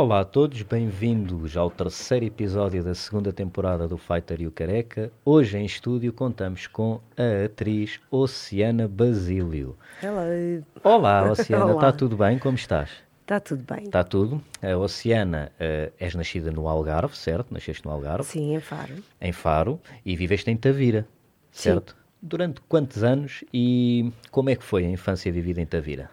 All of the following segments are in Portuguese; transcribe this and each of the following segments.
Olá a todos, bem-vindos ao terceiro episódio da segunda temporada do Fighter e o Careca. Hoje em estúdio contamos com a atriz Oceana Basílio. Hello. Olá, Oceana, está tudo bem? Como estás? Está tudo bem? Está tudo? A Oceana, eh, és nascida no Algarve, certo? Nasceste no Algarve, Sim, em Faro. em Faro, e viveste em Tavira, Sim. certo? Durante quantos anos e como é que foi a infância vivida em Tavira?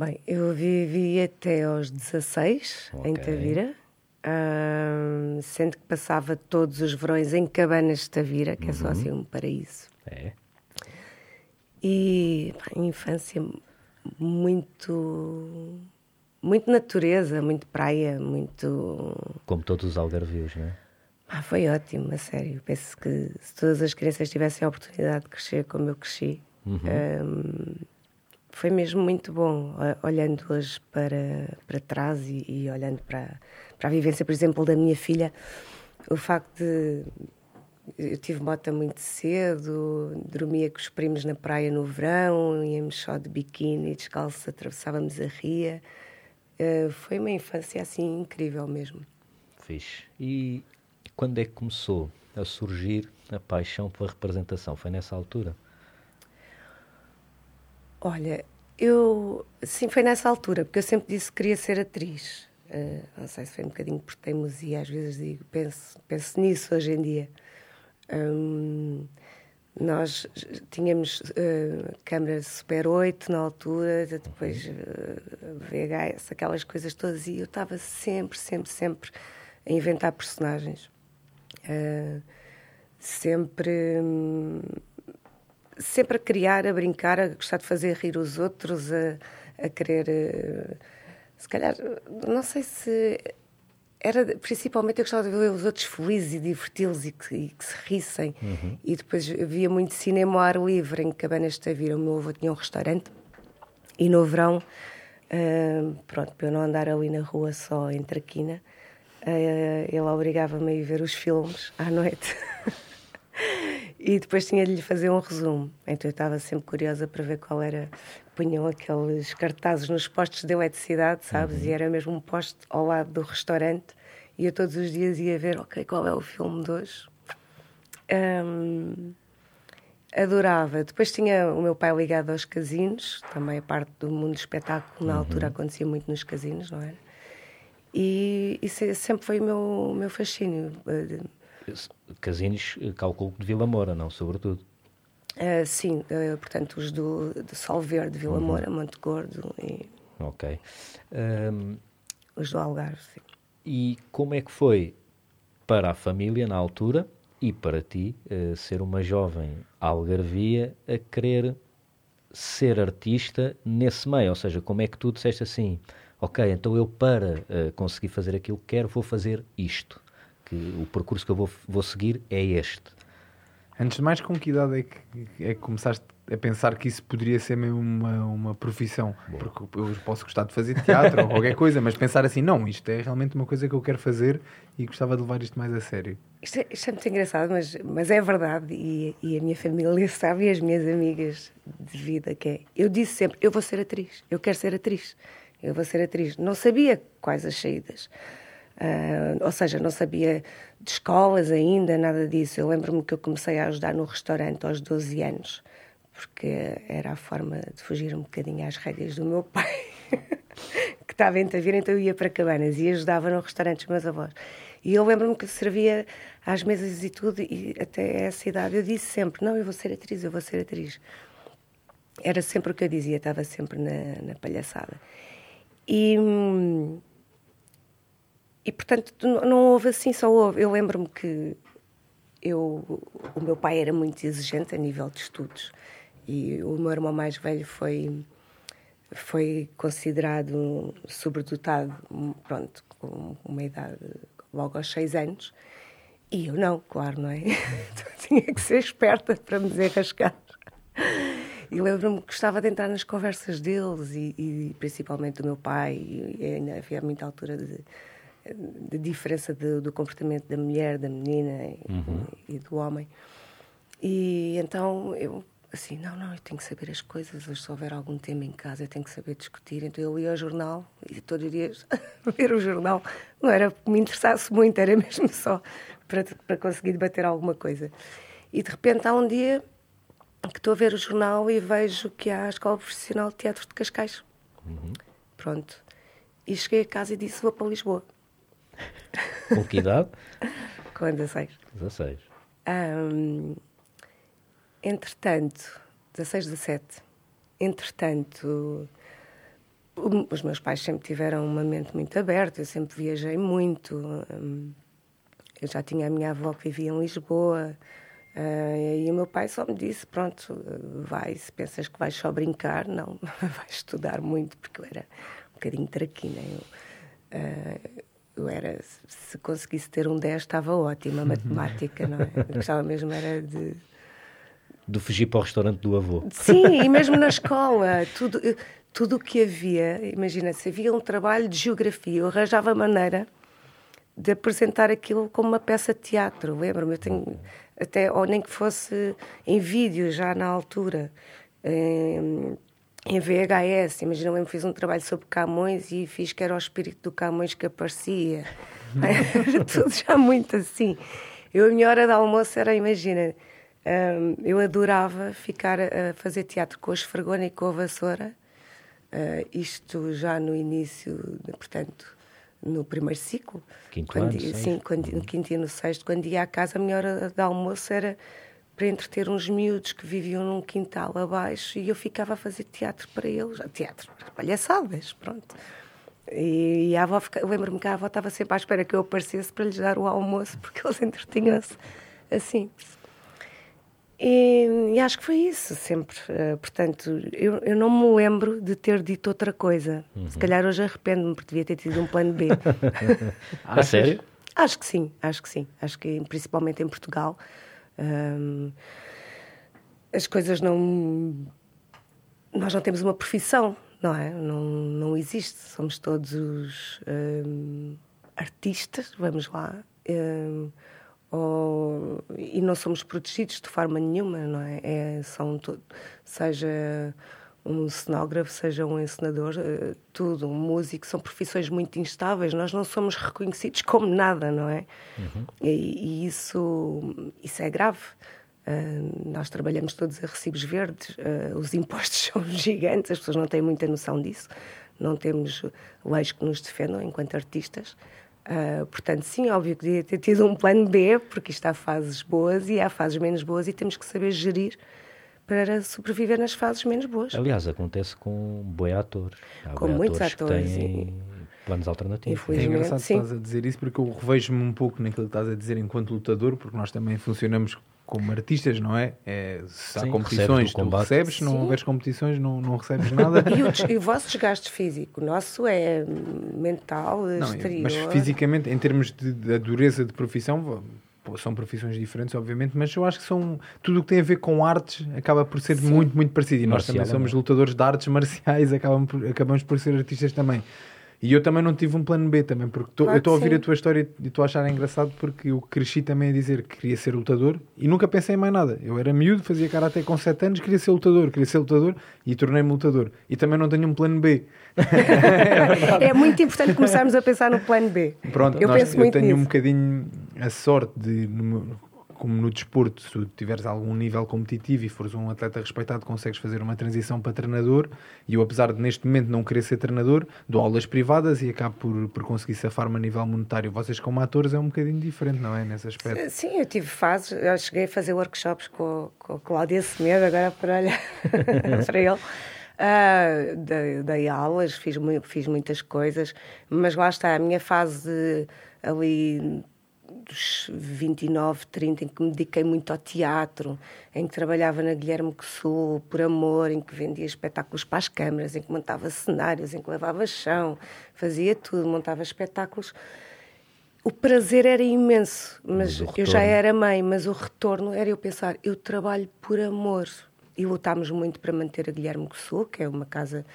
Bem, eu vivi até aos 16 em Ok. Tavira, ahm, sendo que passava todos os verões em cabanas de Tavira, que é só assim um paraíso. É? E pá, infância muito, muito natureza, muito praia, muito. Como todos os algarvios, não é? Ah, foi ótimo, a sério. Penso que se todas as crianças tivessem a oportunidade de crescer como eu cresci, hum, foi mesmo muito bom, olhando hoje para, para trás e, e olhando para, para a vivência, por exemplo, da minha filha. O facto de. Eu tive mota muito cedo, dormia com os primos na praia no verão, íamos só de biquíni, descalços, atravessávamos a ria. Eh, foi uma infância assim incrível mesmo. Fixe. E quando é que começou a surgir a paixão pela representação? Foi nessa altura? Olha, eu. Sim, foi nessa altura, porque eu sempre disse que queria ser atriz. Eh, não sei se foi um bocadinho por teimosia, às vezes digo, penso, penso nisso hoje em dia. Hum, nós tínhamos eh, câmara Super 8 na altura, depois eh, VHS, aquelas coisas todas, e eu estava sempre, sempre, sempre a inventar personagens. Eh, sempre. hum, sempre a criar, a brincar, a gostar de fazer rir os outros, a, a querer. eh, Se calhar, não sei se. Era, principalmente eu gostava de ver os outros felizes e diverti-los e que, e que se rissem. E depois havia muito cinema ao ar livre em Cabanas de Tavira. O meu avô tinha um restaurante e no verão, ah, pronto, para eu não andar ali na rua só em traquina, ah, ele obrigava-me a ir ver os filmes à noite. E depois tinha de lhe fazer um resumo. Então eu estava sempre curiosa para ver qual era. Punham aqueles cartazes nos postos de eletricidade, sabes? E era mesmo um poste ao lado do restaurante. E eu todos os dias ia ver, ok, qual é o filme de hoje. Hum, adorava. Depois tinha o meu pai ligado aos casinos, também a parte do mundo do espetáculo, na altura acontecia muito nos casinos, não era? E isso sempre foi o meu, meu fascínio. Casinos, eh, calculo que de Vila Moura, não? Sobretudo. Uh, sim, uh, portanto, os do, de Sol Verde, Vila Moura, Monte Gordo e Ok. Ahm, os do Algarve. Sim. e como é que foi para a família na altura e para ti eh, ser uma jovem algarvia a querer ser artista nesse meio? Ou seja, como é que tu disseste assim, ok, então eu para conseguir fazer aquilo que quero vou fazer isto, que o percurso que eu vou, vou seguir é este. Antes de mais, com que idade é que, é que começaste a pensar que isso poderia ser mesmo uma, uma profissão? Porque eu posso gostar de fazer teatro ou qualquer coisa, mas pensar assim, não, isto é realmente uma coisa que eu quero fazer e gostava de levar isto mais a sério. Isto, é, isto é muito engraçado, mas, mas é verdade e, e a minha família sabe e as minhas amigas de vida que é. Eu disse sempre, eu vou ser atriz, eu quero ser atriz, eu vou ser atriz. Não sabia quais as saídas. Ah, ou seja, não sabia de escolas ainda, nada disso. Eu lembro-me que eu comecei a ajudar no restaurante aos 12 anos, porque era a forma de fugir um bocadinho às rédeas do meu pai, que estava em Tavira, então eu ia para Cabanas e ajudava no restaurante dos meus avós. E eu lembro-me que servia às mesas e tudo, e até essa idade eu disse sempre: Não, eu vou ser atriz, eu vou ser atriz. Era sempre o que eu dizia, estava sempre na, na palhaçada. E. e portanto não, houve assim, só houve. Eu lembro-me que eu, o meu pai era muito exigente a nível de estudos e o meu irmão mais velho foi foi considerado sobredotado, pronto, com uma idade logo aos seis anos. E eu não, claro, não é? Então, tinha que ser esperta para me desenrascar. E lembro-me que gostava de entrar nas conversas deles e, e principalmente do meu pai. E ainda havia muita altura de, de diferença de, do comportamento da mulher, da menina e, e do homem. E então eu assim, não, não, eu tenho que saber as coisas, ou se houver algum tema em casa, eu tenho que saber discutir. Então eu ia ao jornal e todos os dias ver o jornal. Não era que me interessasse muito, era mesmo só para, para conseguir debater alguma coisa. E de repente há um dia que estou a ver o jornal e vejo que há a Escola Profissional de Teatro de Cascais. Uhum. Pronto. E cheguei a casa e disse: Vou para Lisboa. Com que idade? Com 16. 16. Um, entretanto, 16, 17. Entretanto, os meus pais sempre tiveram uma mente muito aberta, eu sempre viajei muito. Eu já tinha a minha avó que vivia em Lisboa. Uh, e o meu pai só me disse: Pronto, vai, se pensas que vais só brincar, não, vais estudar muito, porque eu era um bocadinho traquina. Eu, uh, era, se conseguisse ter um 10, estava ótima, matemática, não é? Eu gostava mesmo era de. De fugir para o restaurante do avô. Sim, e mesmo na escola, tudo tudo o que havia, imagina, se havia um trabalho de geografia, eu arranjava maneira de apresentar aquilo como uma peça de teatro. Lembro-me, eu tenho até, ou nem que fosse em vídeo já na altura. Em, em VHS, imagina, eu fiz um trabalho sobre Camões e fiz que era o espírito do Camões que aparecia. era tudo já muito assim. Eu, a minha hora de almoço era, imagina, um, eu adorava ficar a fazer teatro com a esfregona e com a vassoura, uh, isto já no início, portanto, no primeiro ciclo. Quinto quando, ano, sim, quando, no quinto e no sexto, quando ia à casa, a minha hora de almoço era para entreter uns miúdos que viviam num quintal abaixo e eu ficava a fazer teatro para eles, teatro, palhaçadas, pronto. E, e a avó, eu lembro-me que a avó estava sempre à espera que eu aparecesse para lhes dar o almoço, porque eles entretinham-se assim. E, e, acho que foi isso, sempre. Uh, portanto, eu, eu não me lembro de ter dito outra coisa. Uhum. Se calhar hoje arrependo-me, porque devia ter tido um plano B. a sério? Acho que sim, acho que sim. Acho que principalmente em Portugal um, as coisas não. Nós não temos uma profissão, não é? Não, não existe. Somos todos um, artistas, vamos lá. Um, ou, e não somos protegidos de forma nenhuma, não é? é são to, seja um cenógrafo, seja um encenador, uh, tudo, um músico, são profissões muito instáveis. Nós não somos reconhecidos como nada, não é? Uhum. E, e, isso, isso é grave. Uh, nós trabalhamos todos a recibos verdes, uh, os impostos são gigantes, as pessoas não têm muita noção disso, não temos leis que nos defendam enquanto artistas. Uh, portanto, sim, óbvio que devia ter tido um plano B, porque isto há fases boas e há fases menos boas e temos que saber gerir para sobreviver nas fases menos boas. Aliás, acontece com boi atores. Há com muitos atores. Que têm planos alternativos. É engraçado sim. estás a dizer isso porque eu revejo-me um pouco naquilo que estás a dizer enquanto lutador, porque nós também funcionamos como artistas, não é? é se há Sim, competições, tu recebes, se não houveres competições, não, não recebes nada. E o, e o, vosso desgaste físico, o nosso é mental, não, exterior. Mas fisicamente, em termos de, de dureza de profissão, são profissões diferentes, obviamente, mas eu acho que são tudo o que tem a ver com artes acaba por ser Sim. muito, muito parecido. E nós Marcial, também somos lutadores de artes marciais, acabamos por, acabamos por ser artistas também. E eu também não tive um plano B também, porque tô, claro eu estou a ouvir sim. a tua história e estou a achar engraçado porque eu cresci também a dizer que queria ser lutador e nunca pensei em mais nada. Eu era miúdo, fazia karate com 7 anos, queria ser lutador, queria ser lutador e tornei-me lutador. E também não tenho um plano B. é, é muito importante começarmos a pensar no plano B. Pronto, eu, nós, eu tenho nisso. um bocadinho a sorte de, como no desporto, se tiveres algum nível competitivo e fores um atleta respeitado, consegues fazer uma transição para treinador. E eu, apesar de neste momento não querer ser treinador, dou aulas privadas e acabo por, por conseguir safar-me a nível monetário. Vocês, como atores, é um bocadinho diferente, não é? Nesse aspecto. Sim, eu tive fases, eu cheguei a fazer workshops com, com o Cláudio Semedo, agora para olhar para ele. Uh, dei, dei, aulas, fiz, fiz muitas coisas, mas lá está, a minha fase ali dos 29, 30, em que me dediquei muito ao teatro, em que trabalhava na Guilherme Sul por amor, em que vendia espetáculos para as câmaras, em que montava cenários, em que levava chão, fazia tudo, montava espetáculos. O prazer era imenso, mas, mas eu já era mãe, mas o retorno era eu pensar, eu trabalho por amor. E lutámos muito para manter a Guilherme Sul, que é uma casa,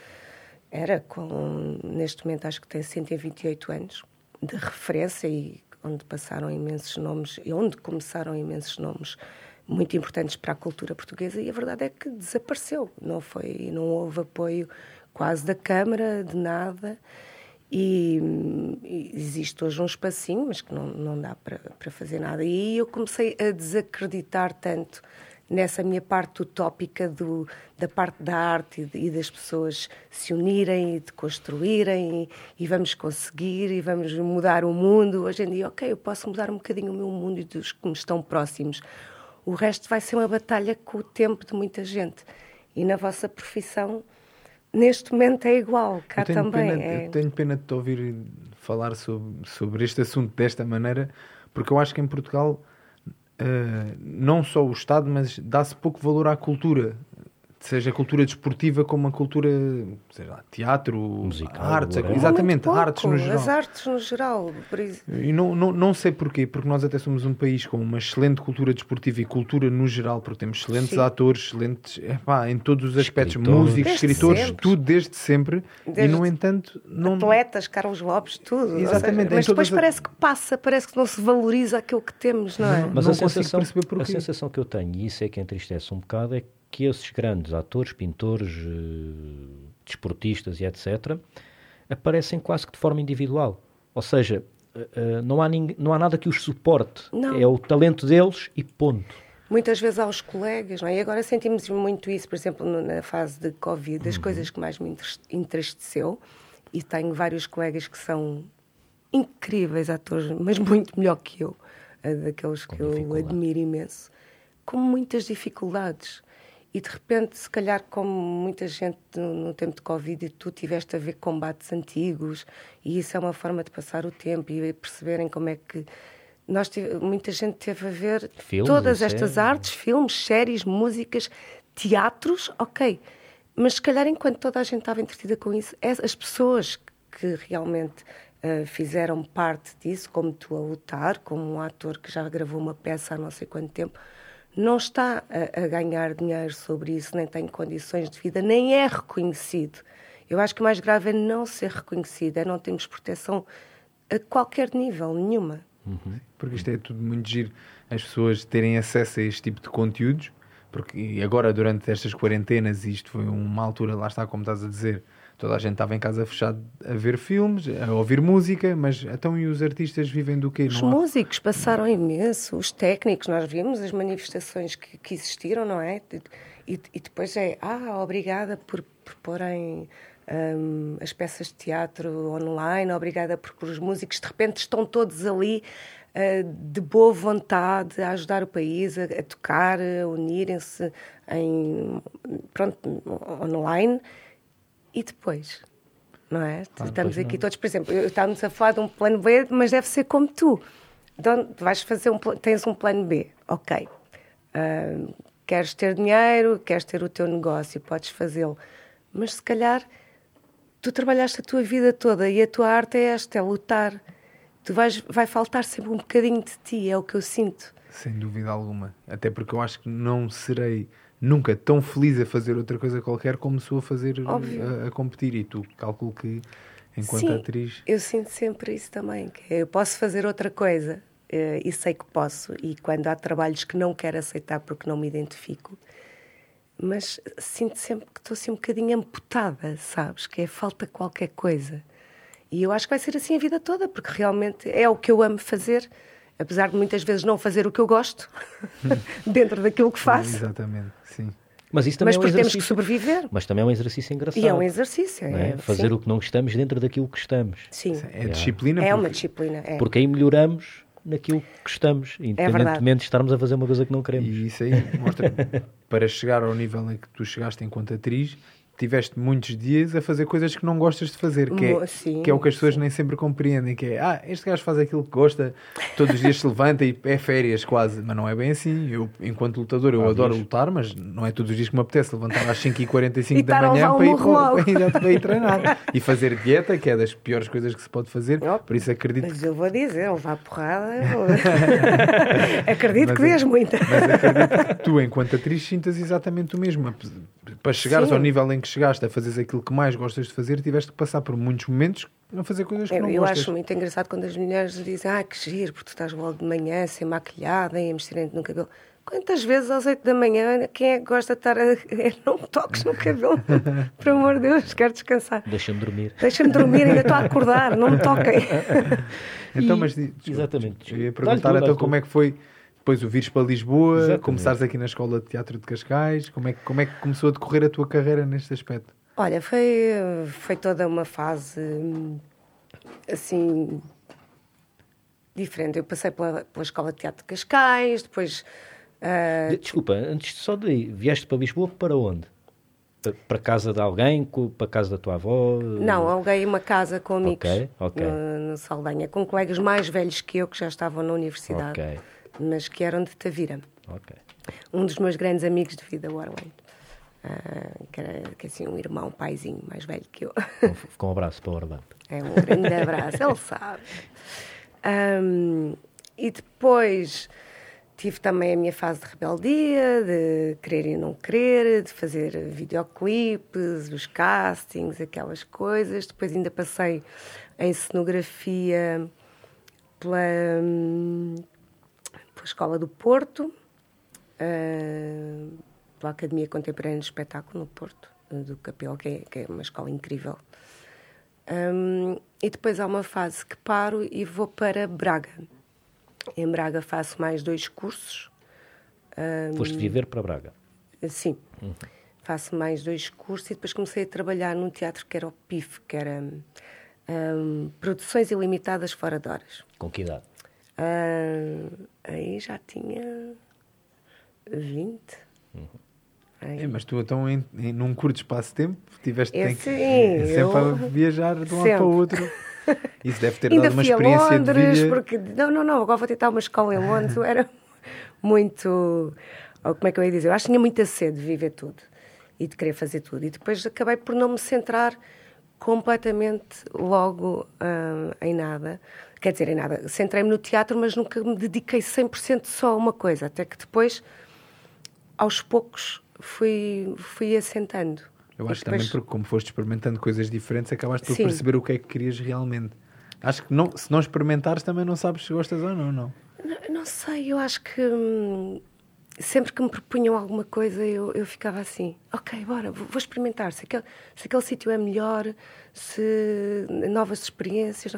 era com, neste momento acho que tem 128 anos, de referência e onde passaram imensos nomes e onde começaram imensos nomes muito importantes para a cultura portuguesa e a verdade é que desapareceu. Não foi, não houve apoio quase da Câmara, de nada. E, e existe hoje um espacinho, mas que não, não dá para, para fazer nada. E eu comecei a desacreditar tanto nessa minha parte utópica do, da parte da arte e, de, e das pessoas se unirem e de construírem e, e, vamos conseguir e vamos mudar o mundo. Hoje em dia, ok, eu posso mudar um bocadinho o meu mundo e dos que me estão próximos. O resto vai ser uma batalha com o tempo de muita gente. E na vossa profissão neste momento é igual, cá também. Pena, é... Eu tenho pena de te ouvir falar sobre, sobre este assunto desta maneira, porque eu acho que em Portugal não só o Estado, mas dá-se pouco valor à cultura seja a cultura desportiva como a cultura, sei lá, teatro, Musical, artes, é, exatamente, artes no geral. As artes no geral. E não, não, não sei porquê, porque nós até somos um país com uma excelente cultura desportiva e cultura no geral, porque temos excelentes Sim. atores, excelentes, epá, em todos os aspectos, músicos, desde escritores, sempre. tudo desde sempre, desde e no entanto... Não... Atletas, Carlos Lopes, tudo. Exatamente. Seja, mas depois parece que passa, parece que não se valoriza aquilo que temos, não é? Não, mas não a, sensação, a sensação que eu tenho, e isso é que entristece um bocado, é que que esses grandes atores, pintores, eh, desportistas e etc., aparecem quase que de forma individual. Ou seja, eh, eh, não há, ninguém, não há nada que os suporte. Não. É o talento deles e ponto. Muitas vezes aos colegas, não é? E agora sentimos muito isso, por exemplo, na fase de Covid, as uhum. coisas que mais me entristeceu, e tenho vários colegas que são incríveis atores, mas muito melhor que eu, daqueles com que eu admiro imenso, com muitas dificuldades. E de repente, se calhar, como muita gente no, no, tempo de Covid e tu tiveste a ver combates antigos, e isso é uma forma de passar o tempo e perceberem como é que. Nós tive, muita gente teve a ver filmes, todas estas artes, filmes, séries, músicas, teatros, ok. Mas se calhar, enquanto toda a gente estava entretida com isso, as pessoas que realmente uh, fizeram parte disso, como tu a lutar, como um ator que já gravou uma peça há não sei quanto tempo, não está a, a, ganhar dinheiro sobre isso, nem tem condições de vida, nem é reconhecido. Eu acho que o mais grave é não ser reconhecido, é não termos proteção a qualquer nível, nenhuma. Uhum. Porque isto é tudo muito giro, as pessoas terem acesso a este tipo de conteúdos, porque agora durante estas quarentenas, isto foi uma altura, lá está como estás a dizer, toda a gente estava em casa fechado a ver filmes, a ouvir música, mas então e os artistas vivem do quê? Os músicos passaram imenso, os técnicos, nós vimos as manifestações que, que existiram, não é? E, e, depois é, ah, obrigada por, por porem um, as peças de teatro online, obrigada porque os músicos de repente estão todos ali uh, de boa vontade a ajudar o país a, a tocar, a unirem-se em, pronto, online e depois? Não é? Ah, Estamos aqui não. todos, por exemplo, estamos a falar de um plano B, mas deve ser como tu. Então, vais fazer um, tens um plano B, ok. Uh, queres ter dinheiro, queres ter o teu negócio, podes fazê-lo. Mas se calhar tu trabalhaste a tua vida toda e a tua arte é esta, é lutar. Tu vais, vai faltar sempre um bocadinho de ti, é o que eu sinto. Sem dúvida alguma. Até porque eu acho que não serei nunca tão feliz a fazer outra coisa qualquer como sou a fazer a, a, competir. E tu calculo que, enquanto Sim, atriz. Eu sinto sempre isso também, que eu posso fazer outra coisa eh, e sei que posso. E quando há trabalhos que não quero aceitar porque não me identifico, mas sinto sempre que estou assim um bocadinho amputada, sabes? Que é falta qualquer coisa. E eu acho que vai ser assim a vida toda, porque realmente é o que eu amo fazer apesar de muitas vezes não fazer o que eu gosto, dentro daquilo que faço. Exatamente, sim. Mas isso também Mas é um exercício, temos que sobreviver. Mas também é um exercício engraçado. E é um exercício. É, é? Fazer sim. o que não gostamos dentro daquilo que estamos. Sim. É, disciplina. É uma disciplina. É. Porque aí melhoramos naquilo que estamos, é independentemente é de estarmos a fazer uma coisa que não queremos. E isso aí mostra para chegar ao nível em que tu chegaste enquanto atriz, tiveste muitos dias a fazer coisas que não gostas de fazer, que é, sim, que é o que as pessoas sim. nem sempre compreendem, que é, ah, este gajo faz aquilo que gosta, todos os dias se levanta e é férias quase, mas não é bem assim. Eu, enquanto lutador, eu ah, adoro lutar, mas não é todos os dias que me apetece levantar às 5h45 da manhã para ir, para, para, ir treinar. E fazer dieta, que é das piores coisas que se pode fazer, oh, por isso acredito... Mas eu vou dizer, levar porrada, vou... acredito mas, que dês muita. Mas acredito que tu, enquanto atriz, sintas exatamente o mesmo, para chegares ao nível em que chegaste a fazer aquilo que mais gostas de fazer, tiveste que passar por muitos momentos a fazer coisas que eu, não eu gostas. Eu acho muito engraçado quando as mulheres dizem ah, que giro, porque tu estás logo de manhã sem maquilhada e a mexerem no cabelo. Quantas vezes às 8 da manhã, quem é que gosta de estar a. Não me toques no cabelo, por amor de Deus, quero descansar. Deixa-me dormir. Deixa-me dormir, ainda estou a acordar, não me toquem. Então, E- mas desculpa, exatamente. Eu ia perguntar então tu. como é que foi depois o vires para Lisboa, Exatamente. começares aqui na Escola de Teatro de Cascais, como é, que, como é que começou a decorrer a tua carreira neste aspecto? Olha, foi, foi toda uma fase assim diferente. Eu passei pela, pela Escola de Teatro de Cascais, depois. De- Desculpa, antes só de vieste para Lisboa para onde? Pa- Para casa de alguém? Para casa da tua avó? Não, aluguei uma casa com amigos Ok, ok. No, no Saldanha, com colegas mais velhos que eu que já estavam na universidade, Ok, mas que eram de Tavira. ok. Um dos meus grandes amigos de vida, o Arlen, ah, que era que, assim, um irmão, um paizinho mais velho que eu. Com, um abraço para o Orlando. É um grande abraço, ele sabe. Ahm, e depois tive também a minha fase de rebeldia, de querer e não querer, de fazer videoclipes, os castings, aquelas coisas. Depois ainda passei em cenografia pela, hum, pela Escola do Porto, ah, pela Academia Contemporânea de Espetáculo no Porto, do Capel, que é, que é uma escola incrível. Hum, e depois há uma fase que paro e vou para Braga. Em Braga faço mais dois cursos. Hum, Foste viver para Braga. Sim, faço mais dois cursos e depois comecei a trabalhar num teatro que era o PIF, que era hum, Produções Ilimitadas Fora de Horas. Com que idade? Hum, aí já tinha 20. Aí. É, mas tu então em, em- num curto espaço de tempo tiveste Eu que- sim, sempre eu- a viajar de um lado sempre. para o outro. Isso deve ter Ainda dado uma fui a experiência Londres, de vida. porque... Não, não, não, agora vou tentar uma escola em Londres. Era muito... Como é que eu ia dizer? Eu acho que tinha muita sede de viver tudo e de querer fazer tudo. E depois acabei por não me centrar completamente logo ah, em nada. Quer dizer, em nada. Centrei-me no teatro, mas nunca me dediquei 100% só a uma coisa. Até que depois, aos poucos, fui, fui assentando. Eu acho depois- também porque como foste experimentando coisas diferentes, acabaste por Sim. perceber o que é que querias realmente. Acho que não, se não experimentares também não sabes se gostas ou não, não. Não, não sei, eu acho que hum, sempre que me propunham alguma coisa eu, eu ficava assim, ok, bora, vou, vou experimentar, se aquele, se aquele sítio é melhor, se novas experiências.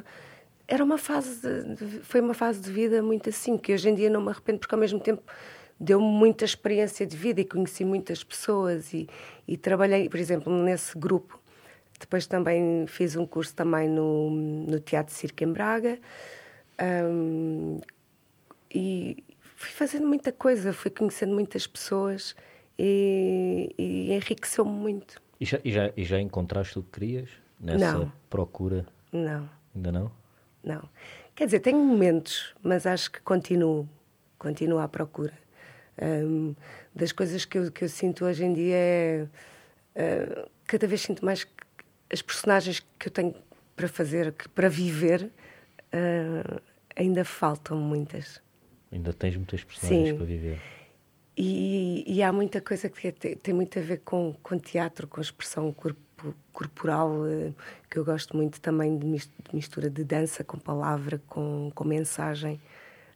Era uma fase, de, foi uma fase de vida muito assim, que hoje em dia não me arrependo, porque ao mesmo tempo deu-me muita experiência de vida e conheci muitas pessoas e, e trabalhei, por exemplo, nesse grupo. Depois também fiz um curso também no, no Teatro Circo em Braga. Hum, e fui fazendo muita coisa, fui conhecendo muitas pessoas e, e enriqueceu-me muito. E já, e, já, e já encontraste o que querias nessa Não. procura? Não, Ainda não? Não. Quer dizer, tenho momentos, mas acho que continuo, continuo à procura. Hum, das coisas que eu, que eu sinto hoje em dia é. ah, cada vez sinto mais que as personagens que eu tenho para fazer, que, para viver, ah, ainda faltam muitas. Ainda tens muitas personagens Sim. para viver. E, e há muita coisa que tem, tem muito a ver com, com teatro, com expressão corpo- corporal, eh, que eu gosto muito também de mis- de mistura de dança com palavra, com, com mensagem.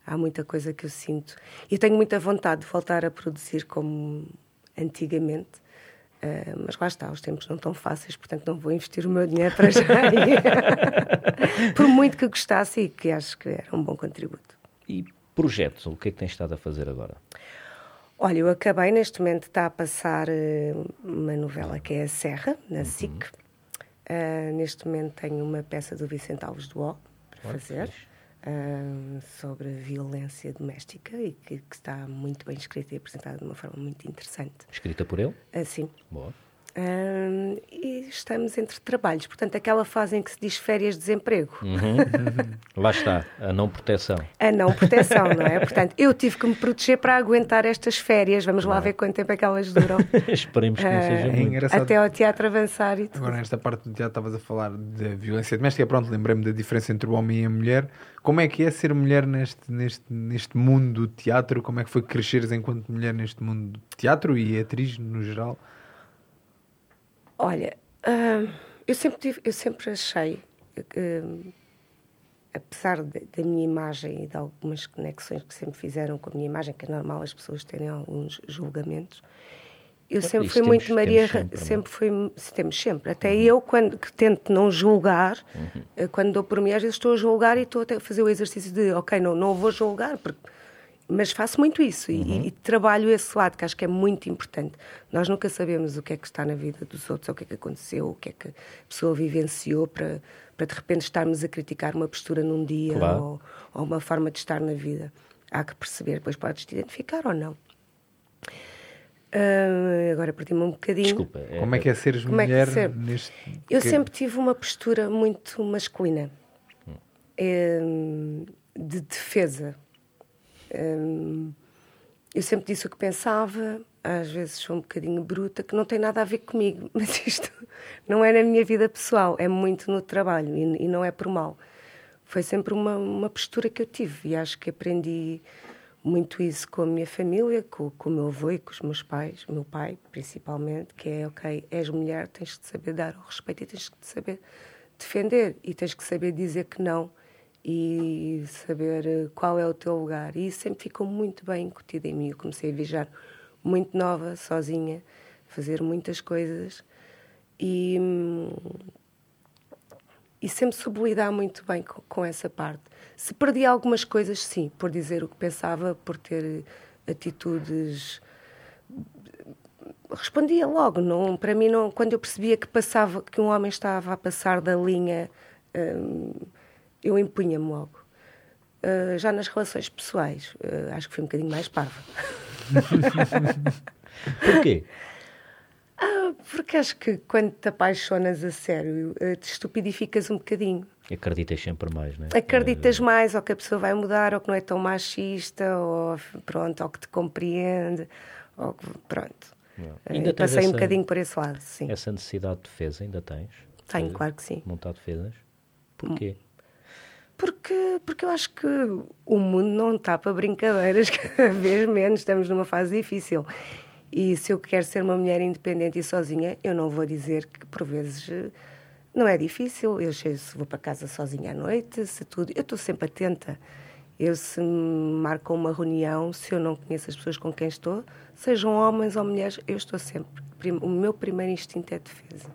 Há muita coisa que eu sinto. E tenho muita vontade de voltar a produzir como antigamente. eh, mas lá está, os tempos não estão fáceis, portanto não vou investir o meu dinheiro para já. Por muito que gostasse e que acho que era um bom contributo. E projetos, o que é que tens estado a fazer agora? Olha, eu acabei, neste momento está a passar eh, uma novela que é a Serra, na SIC. Ah, neste momento tenho uma peça do Vicente Alves O para Olha, fazer, ah, sobre violência doméstica e que, que está muito bem escrita e apresentada de uma forma muito interessante. Escrita por ele? Assim. Boa. Ah, e estamos entre trabalhos, portanto, aquela fase em que se diz férias de desemprego. Uhum. Lá está, a não proteção. A não proteção, não é? Portanto, eu tive que me proteger para aguentar estas férias. Vamos lá ver quanto tempo é que elas duram. Esperemos que não Ah, seja É muito. engraçado. Até ao teatro avançar e tudo. Agora, nesta parte do teatro, estavas a falar da violência doméstica. Pronto, lembrei-me da diferença entre o homem e a mulher. Como é que é ser mulher neste, neste, neste mundo do teatro? Como é que foi cresceres enquanto mulher neste mundo do teatro e atriz no geral? Olha, ah, eu, sempre tive, eu sempre achei que, apesar de, da minha imagem e de algumas conexões que sempre fizeram com a minha imagem, que é normal as pessoas terem alguns julgamentos, eu sempre Isso fui temos- muito Maria, sempre, sempre, é? fui, temos sempre. Até eu, quando que tento não julgar, Uhum. eh, quando dou por mim, às vezes estou a julgar e estou a fazer o exercício de, ok, não, não vou julgar, porque mas faço muito isso e- Uhum. e, e trabalho esse lado que acho que é muito importante. Nós nunca sabemos o que é que está na vida dos outros, ou o que é que aconteceu, o que é que a pessoa vivenciou para, para de repente estarmos a criticar uma postura num dia Claro. ou, ou uma forma de estar na vida. Há que perceber, depois podes te identificar ou não. Ah, agora perdi-me um bocadinho. Desculpa. Como é que é seres Como é que mulher ser? neste. Eu que- sempre tive uma postura muito masculina, Hum, de defesa. Eu sempre disse o que pensava, às vezes sou um bocadinho bruta, que não tem nada a ver comigo, mas isto não é na minha vida pessoal, é muito no trabalho e, não é por mal. Foi sempre uma, uma postura que eu tive e acho que aprendi muito isso com a minha família, com, com o meu avô e com os meus pais, meu pai principalmente, que é, ok, és mulher, tens de saber dar o respeito e tens de saber defender e tens que saber dizer que não e saber eh, qual é o teu lugar. E isso sempre ficou muito bem incutido em mim. Eu comecei a viajar muito nova, sozinha, fazer muitas coisas e, e sempre soube lidar muito bem com, com essa parte. Se perdi algumas coisas, sim, por dizer o que pensava, por ter atitudes respondia logo não para mim não quando eu percebia que passava que um homem estava a passar da linha hum, eu impunha-me logo Uh, já nas relações pessoais uh, acho que fui um bocadinho mais parva Porquê? Ah, porque acho que quando te apaixonas a sério te estupidificas um bocadinho Acreditas sempre mais, não é? acreditas mais ou que a pessoa vai mudar ou que não é tão machista ou pronto ou que te compreende ou que, pronto. Uh, Ainda passei um essa- bocadinho por esse lado sim Essa necessidade de defesa ainda tens? tenho claro que sim Montar defesas? Porquê? Porque, porque eu acho que o mundo não está para brincadeiras, cada vez menos, estamos numa fase difícil. E se eu quero ser uma mulher independente e sozinha, eu não vou dizer que por vezes não é difícil. Eu sei se vou para casa sozinha à noite, se tudo. Eu estou sempre atenta. Eu, se me marcam uma reunião, se eu não conheço as pessoas com quem estou, sejam homens ou mulheres, eu estou sempre. O meu primeiro instinto é defesa.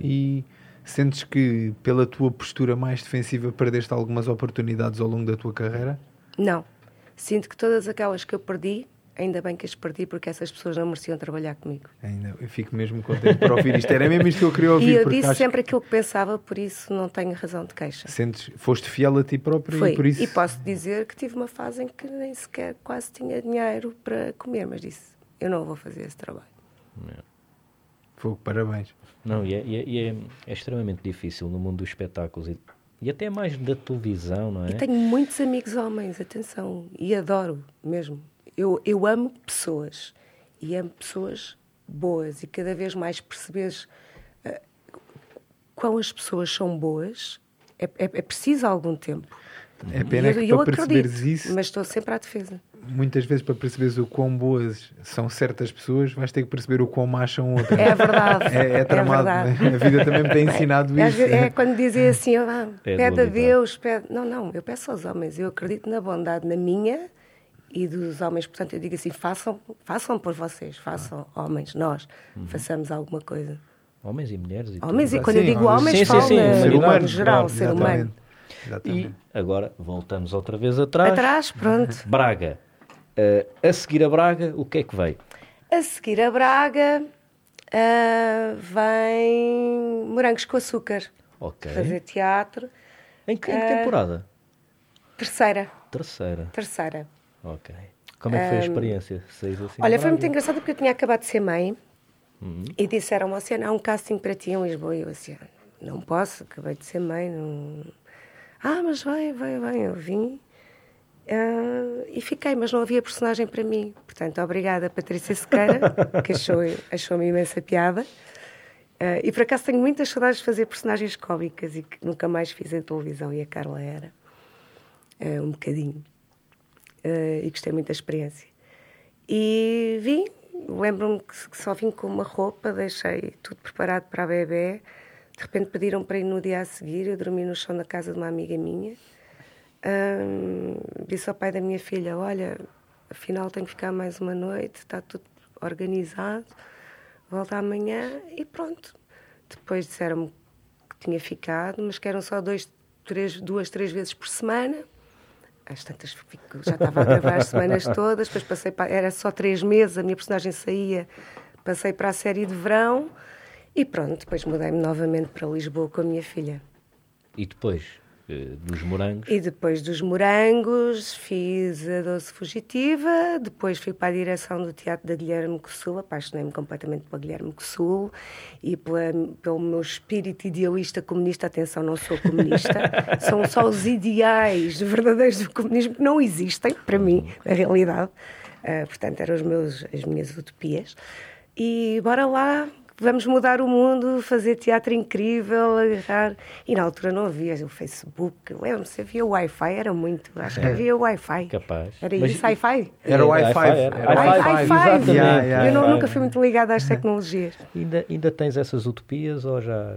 E sentes que pela tua postura mais defensiva perdeste algumas oportunidades ao longo da tua carreira? Não. Sinto que todas aquelas que eu perdi, ainda bem que as perdi, porque essas pessoas não mereciam trabalhar comigo. Ainda, eu fico mesmo contente por ouvir isto. Era mesmo isto que eu queria ouvir. e eu disse sempre aquilo que pensava, por isso não tenho razão de queixa. que sentes, foste fiel a ti próprio Foi. e por isso. E posso dizer que tive uma fase em que nem sequer quase tinha dinheiro para comer, mas disse: eu não vou fazer esse trabalho. Fogo, parabéns. Não, e, é, e é- e é- é extremamente difícil no mundo dos espetáculos e, e até mais da televisão, não é? E tenho muitos amigos homens, atenção, e adoro mesmo. Eu, eu amo pessoas e amo pessoas boas e cada vez mais percebes eh, quão as pessoas são boas é, é, é preciso algum tempo. É pena E que eu, eu para perceberes acredito, isso, mas estou sempre à defesa. muitas vezes para perceberes o quão boas são certas pessoas, vais ter que perceber o quão más são outras. É verdade. É, é tramado. verdade. né? A vida também me tem ensinado É, isso. é quando dizem assim, ah, É pede a. Deus, pede. Não, não, eu peço aos homens, eu acredito na bondade, na minha e dos homens. Portanto, eu digo assim: façam, façam por vocês, façam, homens, nós, Uhum. façamos alguma coisa. Homens e mulheres e tudo. Homens, e Sim, quando eu digo homens- homens, Sim, sim, falo sim, no humano, geral, ser exatamente. humano. Exatamente. E agora voltamos outra vez atrás. Atrás, pronto. Braga. Eh, a seguir a Braga, o que é que veio? A seguir a Braga ah, vem Morangos com Açúcar. Ok. Fazer teatro. Em que, em que Eh, temporada? Terceira. Terceira. Terceira. Ok. Como é que foi a experiência? Saís assim Olha, foi muito engraçado porque eu tinha acabado de ser mãe Uhum. e disseram-me assim, há um casting para ti em Lisboa. E eu assim, "Ah, não posso, acabei de ser mãe. Não... Ah, mas vai, vai, vai. Eu vim ah, e fiquei, mas não havia personagem para mim. Portanto, obrigada Patrícia Sequeira, que achou, achou-me imensa piada. Ah, e por acaso tenho muitas saudades de fazer personagens cómicas e que nunca mais fiz em televisão e a Carla era. Ah, um bocadinho. E gostei muito da experiência. E vim, lembro-me que só vim com uma roupa, deixei tudo preparado para a bebê. De repente pediram para ir no dia a seguir, eu dormi no chão da casa de uma amiga minha. Hum, disse ao pai da minha filha: Olha, afinal tenho que ficar mais uma noite, está tudo organizado, volta amanhã e pronto. Depois disseram-me que tinha ficado, mas que eram só dois, três, duas, três vezes por semana. Às tantas já estava a gravar as semanas todas, depois passei para, era só três meses, a minha personagem saía, passei para a série de verão e pronto, depois mudei-me novamente para Lisboa com a minha filha. E depois? Eh, dos morangos. E depois dos morangos fiz a Doce Fugitiva, depois fui para a direção do Teatro da Guilherme Cossul, apaixonei-me completamente pela Guilherme Cossul e pela, pelo meu espírito idealista comunista. Atenção, não sou comunista, são só os ideais verdadeiros do comunismo que não existem, para mim, na realidade. Uh, portanto, eram os meus, as minhas utopias. E bora lá, vamos mudar o mundo, fazer teatro incrível, agarrar. E na altura não havia o Facebook, lembro-se, havia o Wi-Fi, era muito, acho que é. havia o Wi-Fi. Capaz. Era Mas, isso, Wi-Fi? Era o Wi-Fi. Wi-Fi. Eu nunca fui muito ligada às tecnologias. Ainda, ainda tens essas utopias ou já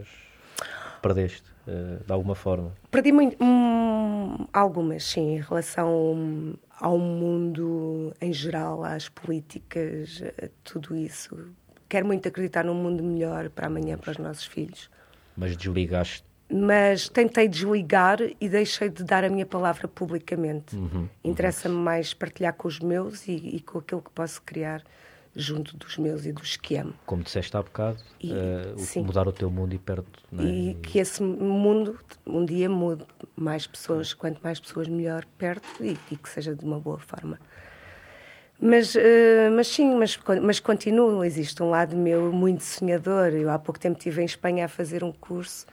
perdeste, uh, de alguma forma? Perdi muito, hum, algumas, sim, em relação ao mundo em geral, às políticas, tudo isso quero muito acreditar num mundo melhor para amanhã, para os nossos filhos. Mas desligaste? Mas tentei desligar e deixei de dar a minha palavra publicamente. Uhum, uhum. Interessa-me mais partilhar com os meus e, e, com aquilo que posso criar junto dos meus e dos que amo. Como disseste há bocado, e, uh, mudar o teu mundo e perto. É? E que esse mundo um dia mude. Mais pessoas, quanto mais pessoas, melhor perto e, e que seja de uma boa forma. Mas, uh, mas sim, mas, mas continuo. Existe um lado meu muito sonhador. Eu há pouco tempo estive em Espanha a fazer um curso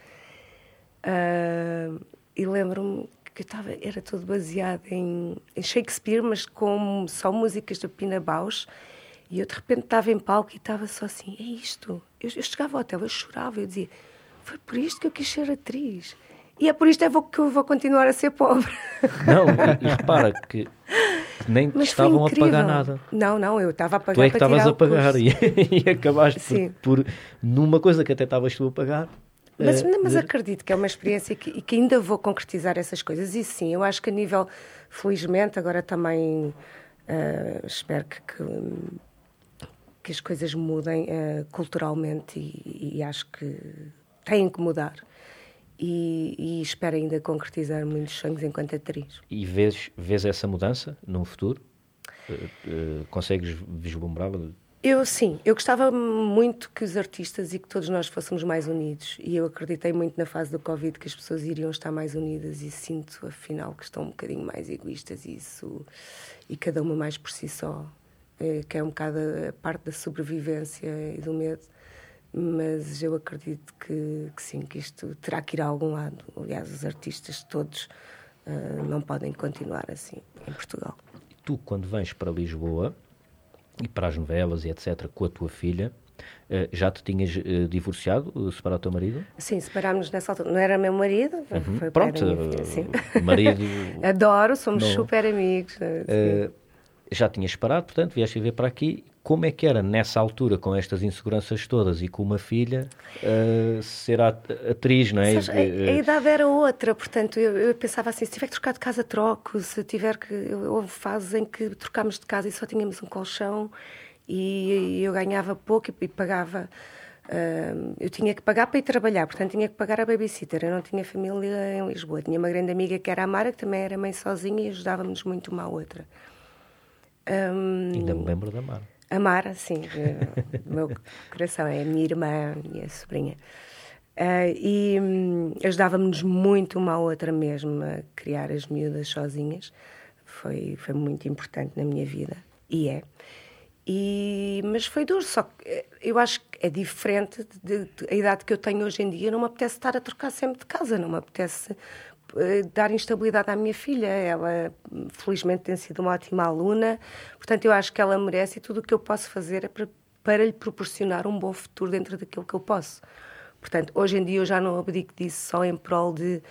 uh, e lembro-me que estava, era tudo baseado em, em, Shakespeare, mas com só músicas da Pina Bausch. E eu de repente estava em palco e estava só assim: é isto. Eu, eu chegava ao hotel, eu chorava, eu dizia: foi por isto que eu quis ser atriz. E é por isto que eu vou continuar a ser pobre. Não, e, e repara que nem Mas estavam a pagar nada. Não, não, eu estava a pagar. Tu é que estavas a pagar e, e, acabaste por, por, numa coisa que até estavas tu a pagar. Mas, uh, mas acredito que é uma experiência que, e que ainda vou concretizar essas coisas. E sim, eu acho que a nível, felizmente, agora também uh, espero que, que, que, as coisas mudem uh, culturalmente e, e acho que têm que mudar e, e espero ainda concretizar muitos sonhos enquanto atriz. E vês, vês essa mudança no futuro? Uh, uh, consegues vislumbrá-la? Eu sim, eu gostava muito que os artistas e que todos nós fôssemos mais unidos e eu acreditei muito na fase do Covid que as pessoas iriam estar mais unidas e sinto afinal que estão um bocadinho mais egoístas e isso e cada uma mais por si só, é, que é um bocado a parte da sobrevivência e do medo mas eu acredito que, que, sim, que isto terá que ir a algum lado. Aliás, os artistas todos uh, não podem continuar assim em Portugal. E tu, quando vens para Lisboa e para as novelas e etc., com a tua filha, uh, já te tinhas uh, divorciado, separado o teu marido? Sim, separámos nessa altura. Não era meu marido, uhum. foi Pronto, filha, sim. marido... Adoro, somos não. super amigos. já tinhas separado, portanto, vieste viver para aqui como é que era nessa altura, com estas inseguranças todas e com uma filha, uh, ser atriz, não é? Sabes, a, a, idade era outra, portanto, eu, eu, pensava assim: se tiver que trocar de casa, troco. Se tiver que. Houve fases em que trocámos de casa e só tínhamos um colchão e, e eu ganhava pouco e, e pagava. Uh, eu tinha que pagar para ir trabalhar, portanto tinha que pagar a babysitter. Eu não tinha família em Lisboa. Tinha uma grande amiga que era a Mara, que também era mãe sozinha e ajudávamos muito uma à outra. Um, Ainda me lembro da Mara. Amar, sim. o meu coração é a minha irmã, minha sobrinha. Uh, e um, ajudávamos muito uma à outra mesmo a criar as miúdas sozinhas. Foi, foi muito importante na minha vida. E é. E, mas foi duro, só que eh, eu acho que é diferente de, de, a idade que eu tenho hoje em dia. Não me apetece estar a trocar sempre de casa, não me apetece dar instabilidade à minha filha. Ela, felizmente, tem sido uma ótima aluna, portanto, eu acho que ela merece e tudo o que eu posso fazer é para, para lhe proporcionar um bom futuro dentro daquilo que eu posso. Portanto, hoje em dia eu já não abdico disso só em prol de,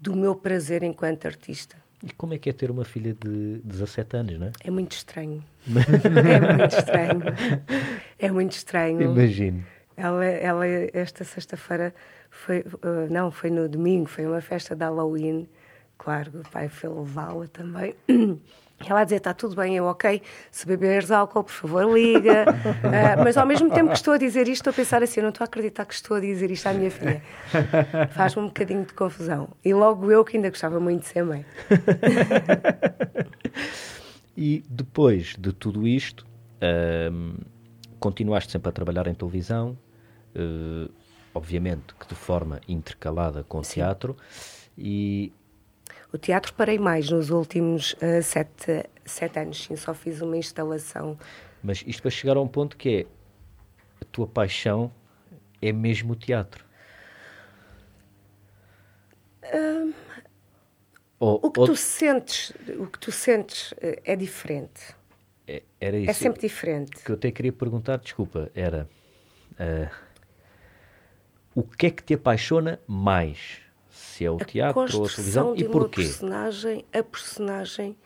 do meu prazer enquanto artista. E como é que é ter uma filha de 17 anos, não é? É muito estranho. é muito estranho. É muito estranho. Imagino. Ela, ela esta sexta-feira foi, uh, não, foi no domingo, foi uma festa de Halloween. Claro, o pai foi levá-la também. Ela a dizer, está tudo bem, eu ok, se beberes álcool, por favor, liga. Uh, mas ao mesmo tempo que estou a dizer isto, estou a pensar assim, eu não estou a acreditar que estou a dizer isto à minha filha. Faz-me um bocadinho de confusão. E logo eu, que ainda gostava muito de ser mãe. e depois de tudo isto, uh, continuaste sempre a trabalhar em televisão, uh, obviamente que de forma intercalada com o teatro, e o teatro parei mais nos últimos uh, sete, sete anos, sim, só fiz uma instalação. Mas isto para chegar a um ponto que é a tua paixão é mesmo o teatro. Uh, ou, o que ou... tu sentes, o que tu sentes uh, é diferente. É, era isso. É sempre diferente. O que eu até queria perguntar, desculpa, era uh, o que é que te apaixona mais? se é o a teatro ou a televisão e porquê? personagem, a personagem,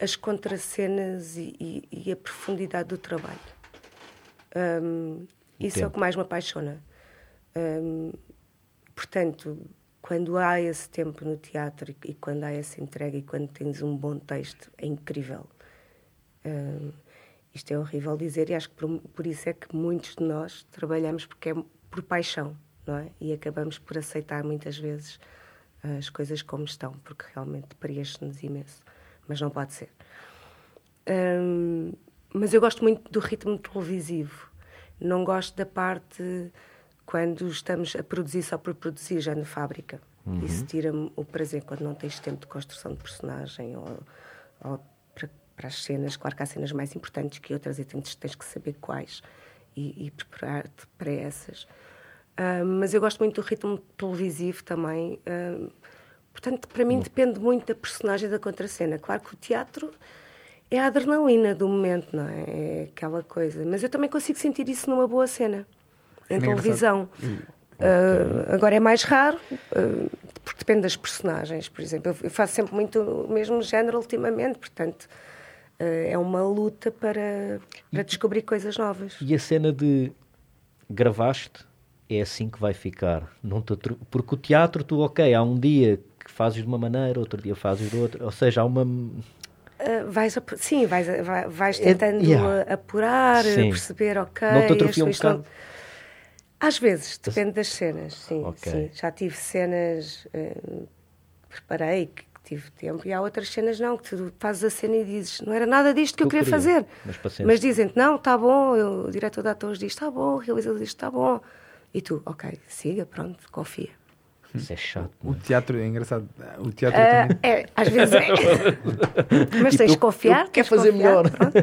as contracenas e, e, e a profundidade do trabalho. Um, isso tempo. é o que mais me apaixona. Um, portanto, quando há esse tempo no teatro e, e, quando há essa entrega e quando tens um bom texto, é incrível. Um, isto é horrível dizer e acho que por, por isso é que muitos de nós trabalhamos porque é por paixão não é? E acabamos por aceitar muitas vezes as coisas como estão, porque realmente preenche-nos imenso. Mas não pode ser. Hum, mas eu gosto muito do ritmo televisivo. Não gosto da parte quando estamos a produzir só por produzir, já na fábrica. Uhum. Isso tira-me o prazer quando não tens tempo de construção de personagem ou, ou para, para, as cenas. Claro que há cenas mais importantes que outras e tens, tens que saber quais e, e preparar-te para essas. Uh, mas eu gosto muito do ritmo televisivo também. Uh, portanto, para mim depende muito da personagem da contracena. Claro que o teatro é a adrenalina do momento, não é? É aquela coisa. Mas eu também consigo sentir isso numa boa cena, em é televisão. Uh, agora é mais raro, uh, porque depende das personagens. Por exemplo, eu faço sempre muito o mesmo género ultimamente, portanto é uma luta para, para descobrir coisas novas. E a cena de gravaste é assim que vai ficar. Não te, porque o teatro, tu, ok, há um dia que fazes de uma maneira, outro dia fazes de outra, ou seja, há uma. Uh, vais, sim, vais, vais é, tentando é, yeah. apurar, sim. perceber, ok. Não te atrofia um bocado? Às vezes, depende das cenas, sim. Okay. sim. Já tive cenas, uh, preparei, que tive tempo, e há outras cenas não, que tu fazes a cena e dizes, não era nada disto que, eu queria, queria fazer. Mas, mas dizem-te, não, está bom, o diretor de atores diz, está bom, o realizador diz, está bom. E tu, ok, siga, pronto, confia. Isso é chato. O é? teatro é engraçado. O teatro uh, também... é, às vezes é. Mas tens de confiar. Quer fazer confiar, melhor. Pronto.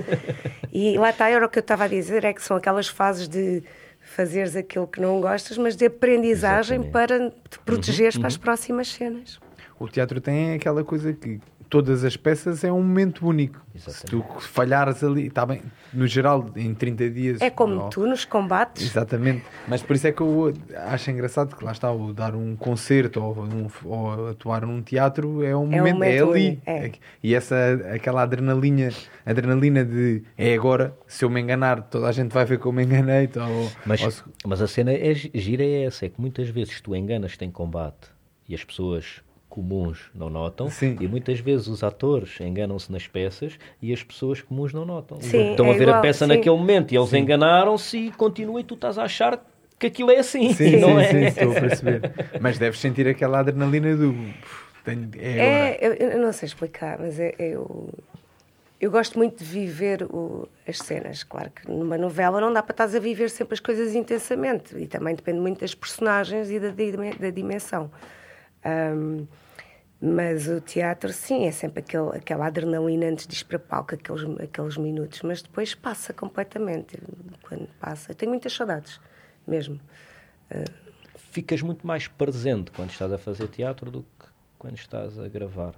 E lá está, era o que eu estava a dizer, é que são aquelas fases de fazeres aquilo que não gostas, mas de aprendizagem Exatamente. para te protegeres uhum, para as uhum. próximas cenas. O teatro tem aquela coisa que todas as peças é um momento único. Exatamente. Se tu falhares ali, está bem, no geral, em 30 dias. É como ou... tu nos combates. Exatamente. Mas por isso é que eu acho engraçado que lá está, o dar um concerto ou, um, ou atuar num teatro é um é momento, um é ali. É. E essa, aquela adrenalina, adrenalina de é agora, se eu me enganar, toda a gente vai ver que eu me enganei. Ou, mas, ou... mas a cena é gira é essa, é que muitas vezes tu enganas-te em combate e as pessoas comuns não notam Sim. e muitas vezes os atores enganam-se nas peças e as pessoas comuns não notam. Sim, Estão é a ver igual, a peça sim. naquele momento e eles enganaram-se e continuam e tu estás a achar que aquilo é assim, sim, não sim, é? Sim, estou a perceber. Mas deves sentir aquela adrenalina do... Tenho, é, é eu, eu, não sei explicar, mas é, eu... Eu gosto muito de viver o, as cenas. Claro que numa novela não dá para estar a viver sempre as coisas intensamente. E também depende muito das personagens e da, da dimensão. Um, mas o teatro, sim, é sempre aquele, aquela adrenalina antes de ir para palco, aqueles, aqueles minutos, mas depois passa completamente. Quando passa, eu tenho muitas saudades, mesmo. Uh... Ficas muito mais presente quando estás a fazer teatro do que quando estás a gravar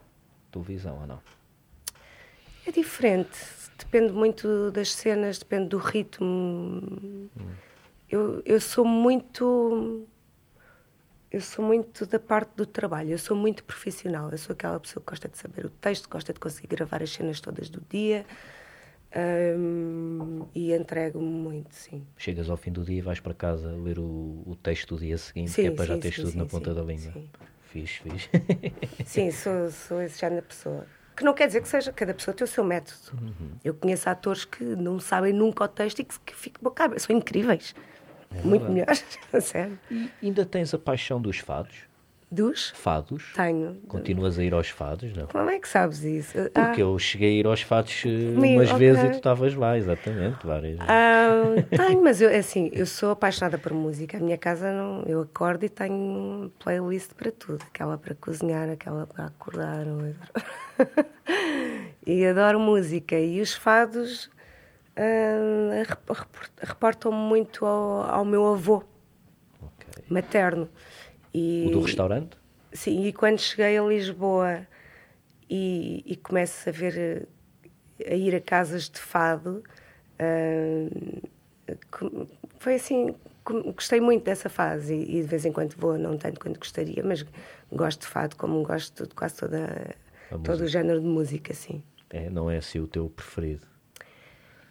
televisão, ou não? É diferente, depende muito das cenas, depende do ritmo. Hum. Eu, eu sou muito eu sou muito da parte do trabalho, eu sou muito profissional, eu sou aquela pessoa que gosta de saber o texto, gosta de conseguir gravar as cenas todas do dia. Hum, e entrego-me muito, sim. Chegas ao fim do dia e vais para casa ler o, o texto do dia seguinte, Sim, que é para já sim, teres sim, tudo sim, na ponta da língua. sim. Fiz, fiz. Sim, sou, sou esse género de pessoa. Que não quer dizer que seja, cada pessoa tem o seu método. Uhum. Eu conheço atores que não sabem nunca o texto e que, que ficam boca aberta. São incríveis. Muito melhores, a sério. E ainda tens a paixão dos fados? Dos? Fados? Tenho. Continuas a ir aos fados, não? Como é que sabes isso? Porque eu cheguei a ir aos fados eh, Comigo, umas vezes e tu estavas lá, exatamente, várias. Ah, tenho, mas eu, assim, eu sou apaixonada por música. A minha casa, não, eu acordo e tenho playlist para tudo. Aquela para cozinhar, aquela para acordar. e adoro música. E os fados ah, rep- rep- reportam-me muito ao, ao meu avô Ok. materno. E, O do restaurante? Sim, e quando cheguei a Lisboa e, e começo a ver, a ir a casas de fado, com- foi assim, gostei muito dessa fase e, de vez em quando vou, não tanto quanto gostaria, mas gosto de fado como gosto de quase toda, todo o género de música, sim. É, não é assim o teu preferido.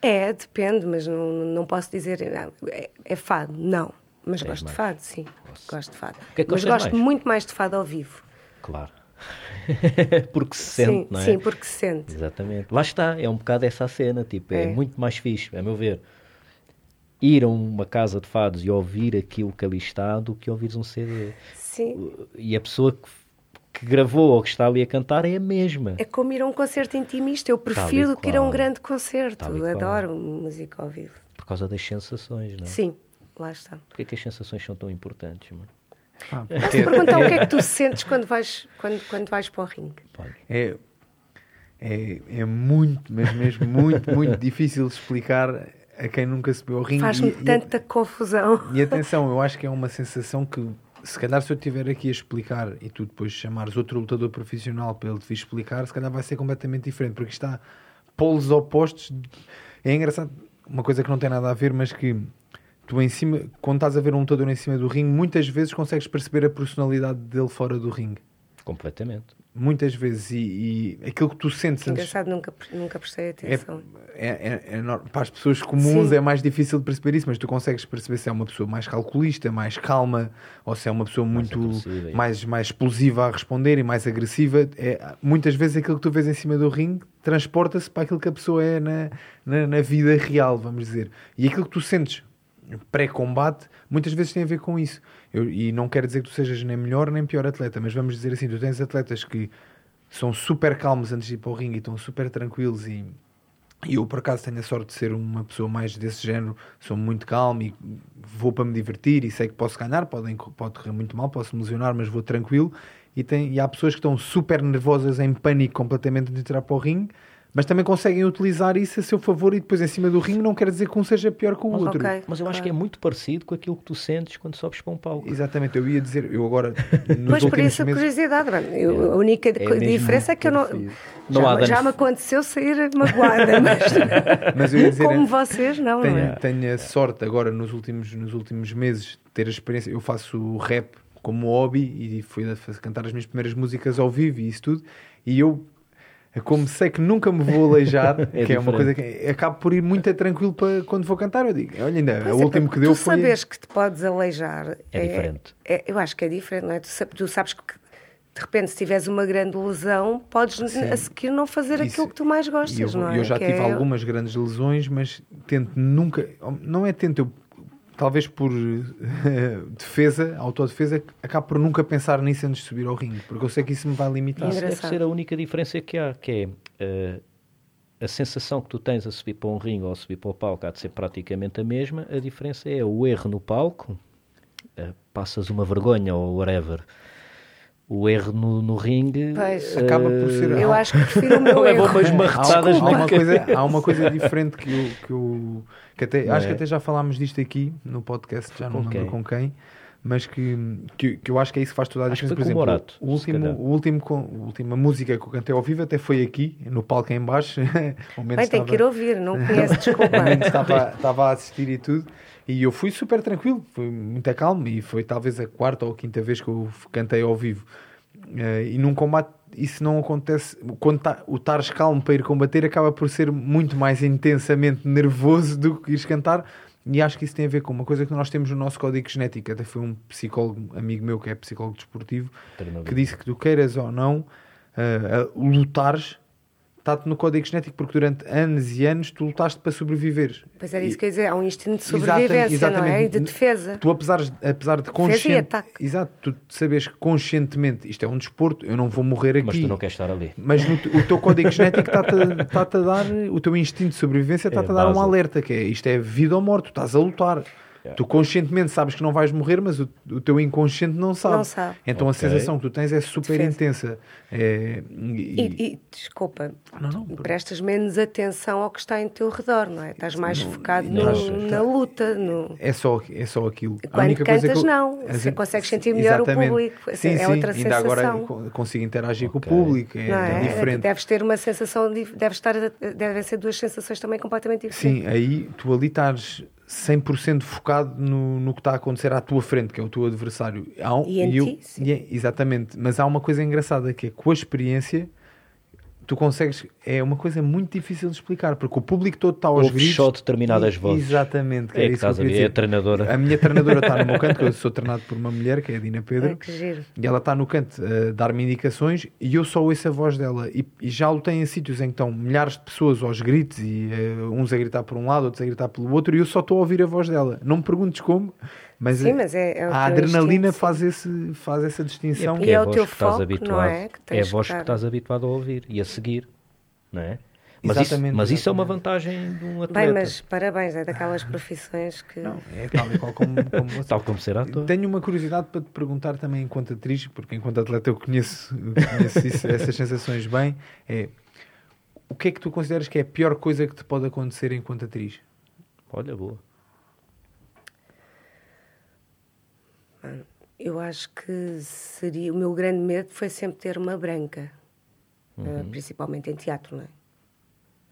É, depende, mas não, não posso dizer é, é fado, não. Mas Tens gosto mais? de fado, sim. Gosto de fado. que é que mas gosto mais? muito mais de fado ao vivo. Claro. Porque se sente, sim, não é? sim, porque se sente. Exatamente. Lá está, é um bocado essa cena, tipo, é, É. muito mais fixe, a meu ver. Ir a uma casa de fados e ouvir aquilo que ali está do que ouvires um CD. Sim. E a pessoa que, que gravou ou que está ali a cantar é a mesma. É como ir a um concerto intimista. Eu prefiro do que ir a um grande concerto. Adoro música ao vivo. Por causa das sensações, não é? Sim, lá está. Porquê que as sensações são tão importantes, mano? Ah, Posso perguntar o que é que tu sentes quando vais, quando, quando vais para o ringue? É, é, é muito, mas mesmo muito, muito difícil de explicar a quem nunca subiu ao ringue. Faz-me E- e- tanta confusão. E atenção, eu acho que é uma sensação que, se calhar, se eu estiver aqui a explicar e tu depois chamares outro lutador profissional para ele te vir explicar, se calhar vai ser completamente diferente, porque está polos opostos. É engraçado, uma coisa que não tem nada a ver, mas que tu em cima, quando estás a ver um lutador em cima do ringue, muitas vezes consegues perceber a personalidade dele fora do ringue. Completamente. Muitas vezes, e, e aquilo que tu sentes Que antes engraçado, nunca, nunca prestei atenção. é, é, é nor- para as pessoas comuns Sim. é mais difícil de perceber isso, mas tu consegues perceber se é uma pessoa mais calculista, mais calma, ou se é uma pessoa Mais muito agressiva, é. mais, mais explosiva a responder e mais agressiva. É, muitas vezes aquilo que tu vês em cima do ringue transporta-se para aquilo que a pessoa é na, na, na vida real, vamos dizer. E aquilo que tu sentes pré-combate muitas vezes tem a ver com isso. Eu- e não quero dizer que tu sejas nem melhor nem pior atleta, mas vamos dizer assim: tu tens atletas que são super calmos antes de ir para o ringue e estão super tranquilos e e eu, por acaso, tenho a sorte de ser uma pessoa mais desse género. Sou muito calmo e vou para me divertir e sei que posso ganhar. Podem, pode correr muito mal, posso me lesionar, mas vou tranquilo. E, tem, e há pessoas que estão super nervosas, em pânico completamente de entrar para o ringue, mas também conseguem utilizar isso a seu favor e depois em cima do ringue não quer dizer que um seja pior que o outro. Ok. Mas eu acho que é muito parecido com aquilo que tu sentes quando sobes para um palco. Exatamente, eu ia dizer, eu agora, nos Pois por isso a meses... curiosidade. mano. Eu- a única É diferença é que eu não. Já, Não já dano- me aconteceu sair magoada, mas Mas eu ia dizer, como vocês, não, não tenho, é? tenho a sorte agora nos últimos, nos últimos meses de ter a experiência. Eu faço rap como hobby e fui a fazer- cantar as minhas primeiras músicas ao vivo e isso tudo. E eu, como sei que nunca me vou aleijar, É que é uma coisa diferente. que acabo por ir muito tranquilo para quando vou cantar. Eu digo, olha, ainda, Pois o é, último que deu tu foi. sabes que te podes aleijar. É diferente. é- eu acho que é diferente, não é? Tu, tu sabes que de repente, se tiveres uma grande lesão, podes a seguir não fazer Isso. aquilo que tu mais gostas, eu, não é? eu já Que tive é- algumas grandes lesões, mas tento nunca. Não é tento, eu, talvez por eh, defesa, autodefesa, acabo por nunca pensar nisso antes de subir ao ringue, porque eu sei que isso me vai limitar. Isso deve ser a única diferença que há, que é eh, a sensação que tu tens a subir para um ringue ou a subir para o palco há de ser praticamente a mesma. A diferença é o erro no palco, eh, passas uma vergonha ou whatever. O erro no, no ringue Pois. Acaba por ser- eh, Eu acho que prefiro o meu erro. Há, marretadas há uma coisa, há uma coisa diferente que eu, que eu que até, Não acho é? que até já falámos disto aqui no podcast, já não lembro com quem, mas que, que, que eu acho que é isso que faz toda a diferença. Por exemplo, Morato, o último, o último, a última música que eu cantei ao vivo até foi aqui, no palco em baixo. Bem, tem que ir estava- ouvir, não conheço, desculpa. estava, estava a assistir e tudo. E eu fui super tranquilo, fui muito calmo e foi talvez a quarta ou a quinta vez que eu cantei ao vivo. Eh, e num combate isso não acontece. Quando tá, o estares calmo para ir combater acaba por ser muito mais intensamente nervoso do que ires cantar. E acho que isso tem a ver com uma coisa que nós temos no nosso código genético. Até foi um psicólogo, amigo meu, que é psicólogo desportivo, que disse que tu queiras ou não uh, uh, lutares está-te no código genético, porque durante anos e anos tu lutaste para sobreviver. Pois era isso que eu ia dizer, há um instinto de sobrevivência, exatamente, não é? E de defesa. Tu, apesar, apesar de consciente, exato, tu sabes que conscientemente isto é um desporto, eu não vou morrer aqui. Mas tu não queres estar ali. Mas no, o teu código genético está-te está a dar, o teu instinto de sobrevivência está-te é a dar um alerta, que é isto é vida ou morte, tu estás a lutar. Tu conscientemente sabes que não vais morrer, mas o, o teu inconsciente não sabe. Não sabe. Então okay. a sensação que tu tens é super Defesa. intensa. É, e, e, e, desculpa, não, não, prestas menos atenção ao que está em teu redor, não é? Estás mais não, focado no, na luta. No... É, só, é só aquilo. Quando a única cantas, coisa que eu, não. Você consegue sentir melhor exatamente. o público. Sim, é sim. outra Ainda sensação. agora consigo interagir okay. com o público. É, é? diferente. Deves ter uma sensação, deves estar, devem ser duas sensações também completamente diferentes. Sim, aí tu ali estás 100% focado no, no que está a acontecer à tua frente, que é o teu adversário. Há um, e e eu, ti, e é, exatamente. Mas há uma coisa engraçada que é com a experiência tu consegues. É uma coisa muito difícil de explicar, porque o público todo está aos gritos. só determinadas e, vozes. Exatamente. Que é, é que estás a ver, é a treinadora. A minha treinadora está no meu canto, que eu sou treinado por uma mulher, que é a Dina Pedro. Ai, que giro. E ela está no canto a dar-me indicações e eu só ouço a voz dela. E, e já lutei em sítios em que estão milhares de pessoas aos gritos, e uh, uns a gritar por um lado, outros a gritar pelo outro, e eu só estou a ouvir a voz dela. Não me perguntes como. Mas, Sim, mas é, é a adrenalina faz, esse, faz essa distinção. E é, é o teu foco, não é? é a voz que estás habituado a ouvir e a seguir não é? Mas, isso, mas isso, é uma vantagem de um atleta. Bem, mas parabéns, é daquelas profissões que. Não, é tal e qual como, como você. Tal como ser ator. Tenho uma curiosidade para te perguntar também enquanto atriz, porque enquanto atleta eu conheço, conheço isso, essas sensações bem. É, o que é que tu consideras que é a pior coisa que te pode acontecer enquanto atriz? Olha, boa. Eu acho que seria. O meu grande medo foi sempre ter uma branca uhum. uh, principalmente em teatro, não é?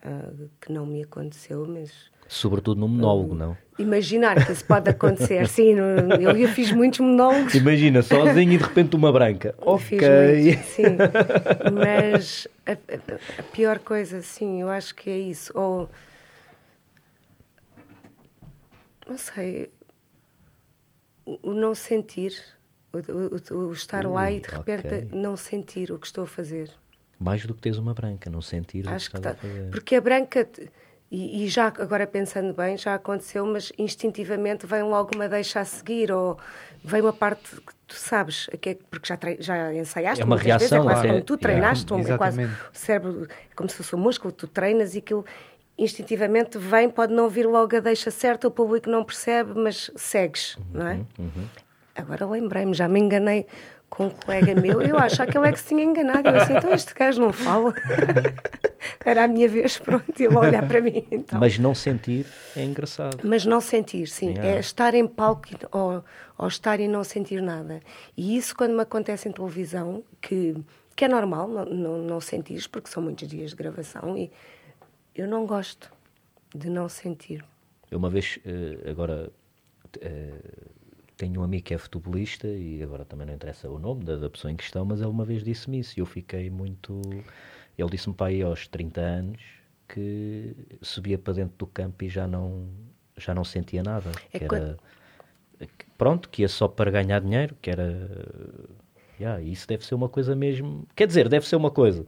Uh, que não me aconteceu, mas. Sobretudo no monólogo, uh, não? Imaginar que isso pode acontecer, sim. Eu, eu fiz muitos monólogos. Imagina, sozinho e de repente uma branca. Ok. Muito, sim. Mas a, a, a, pior coisa, sim, eu acho que é isso. Ou. Não sei. O, o não sentir. O, o, o estar Ui, lá e de repente okay. não sentir o que estou a fazer. Mais do que teres uma branca, não sentir Acho o que, que está. Porque a branca, e, e, já agora pensando bem, já aconteceu, mas instintivamente vem logo uma deixa a seguir, ou vem uma parte que tu sabes, que é, porque já, já ensaiaste é uma reação, vezes, é quase é, como tu treinaste, é, é quase o cérebro, é como se fosse um músculo, tu treinas e aquilo instintivamente vem, pode não vir logo a deixa certa, o público não percebe, mas segues, uhum, não é? Uhum. Agora lembrei-me, já me enganei com um colega meu, eu acho que ele é que se tinha enganado. Eu assim, então este gajo não fala. Era a minha vez, pronto, ele olhar para mim. Então. Mas não sentir é engraçado. Mas não sentir, sim. Yeah. É estar em palco ou, ou estar e não sentir nada. E isso, quando me acontece em televisão, que, que é normal não, não, não sentir, porque são muitos dias de gravação, e eu não gosto de não sentir. Eu uma vez, eh, agora eh, tenho um amigo que é futebolista e agora também não interessa o nome da, da pessoa em questão, mas ele uma vez disse-me isso e eu fiquei muito. Ele disse-me para aí aos 30 anos que subia para dentro do campo e já não, já não sentia nada. É que era, pronto, que ia só para ganhar dinheiro, que era. Yeah, isso deve ser uma coisa mesmo. Quer dizer, deve ser uma coisa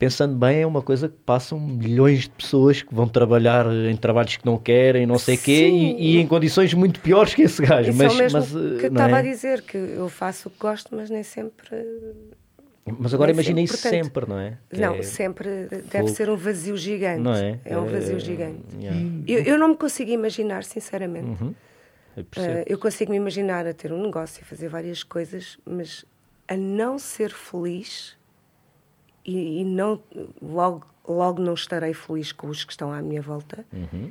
pensando bem, é uma coisa que passam milhões de pessoas que vão trabalhar em trabalhos que não querem, não sei o quê, e, e, em condições muito piores que esse gajo. Isso mas, é o mesmo mas, que estava é? a dizer, que eu faço o que gosto, mas nem sempre. Mas agora imagina isso sempre, não é? Que não, é... sempre deve ser um vazio gigante. Não é? É um vazio é... gigante. Yeah. Eu, eu, não me consigo imaginar, sinceramente. Uhum. Eu, uh, eu consigo me imaginar a ter um negócio, a fazer várias coisas, mas a não ser feliz e, e, não logo, logo não estarei feliz com os que estão à minha volta. Uhum.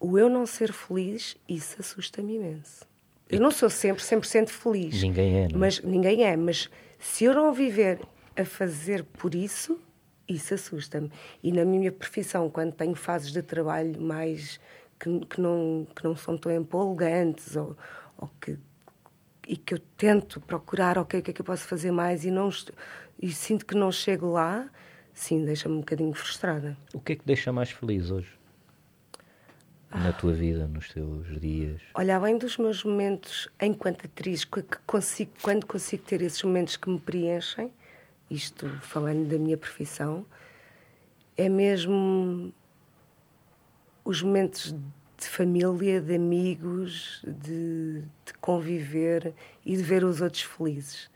O eu não ser feliz, isso assusta-me imenso. Eu não sou sempre 100% feliz. Ninguém é, não é? Mas, ninguém é, mas se eu não viver a fazer por isso, isso assusta-me. E na minha profissão, quando tenho fases de trabalho mais que, que, não, que não são tão empolgantes ou, ou que, e que eu tento procurar, ok, o que é que eu posso fazer mais e não e sinto que não chego lá, sim, deixa-me um bocadinho frustrada. O que é que deixa mais feliz hoje? Na tua vida, nos teus dias? Olha, além dos meus momentos enquanto atriz, que consigo, quando consigo ter esses momentos que me preenchem, isto falando da minha profissão, é mesmo os momentos de família, de amigos, de, de, conviver e de ver os outros felizes.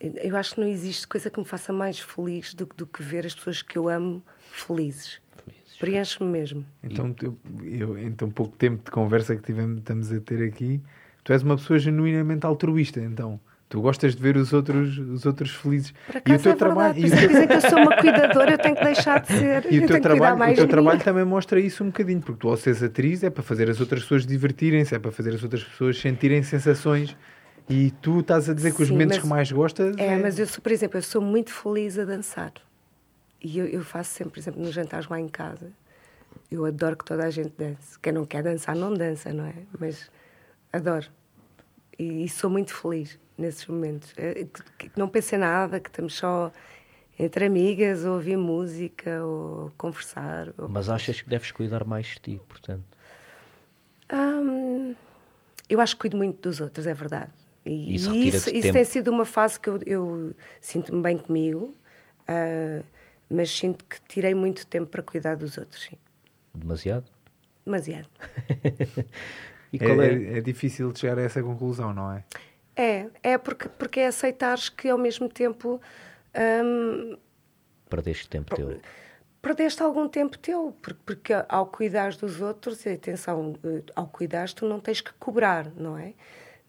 Eu acho que não existe coisa que me faça mais feliz do, do que ver as pessoas que eu amo felizes. felizes. Preenche-me mesmo. Então, eu, eu, então, pouco tempo de conversa que tivemos, estamos a ter aqui, tu és uma pessoa genuinamente altruísta, então. Tu gostas de ver os outros, os outros felizes. e o teu é trabalho. E dizem que eu sou uma cuidadora, eu tenho que deixar de ser. E o teu trabalho, o teu trabalho também mostra isso um bocadinho, porque tu, ao seres atriz, é para fazer as outras pessoas divertirem-se, é para fazer as outras pessoas sentirem sensações. E tu estás a dizer que os Sim, momentos que mais gostas. É, é, mas eu sou, por exemplo, eu sou muito feliz a dançar. E eu, eu faço sempre, por exemplo, nos jantares lá em casa. Eu adoro que toda a gente dance. Quem não quer dançar, não dança, não é? Mas adoro. E, e sou muito feliz nesses momentos. É, que não pensei nada, que estamos só entre amigas, ou ouvir música, ou conversar. Ou... Mas achas que deves cuidar mais de ti, portanto? Hum, eu acho que cuido muito dos outros, é verdade. E isso, isso, isso tem sido uma fase que eu, eu sinto-me bem comigo, uh, mas sinto que tirei muito tempo para cuidar dos outros. Sim. Demasiado? Demasiado. é, é, é difícil de chegar a essa conclusão, não é? É, é porque, porque é aceitares que ao mesmo tempo. Hum, Perdeste tempo teu. Perdeste algum tempo teu, porque, porque ao cuidar dos outros, e atenção, eh, ao cuidar tu não tens que cobrar, não é?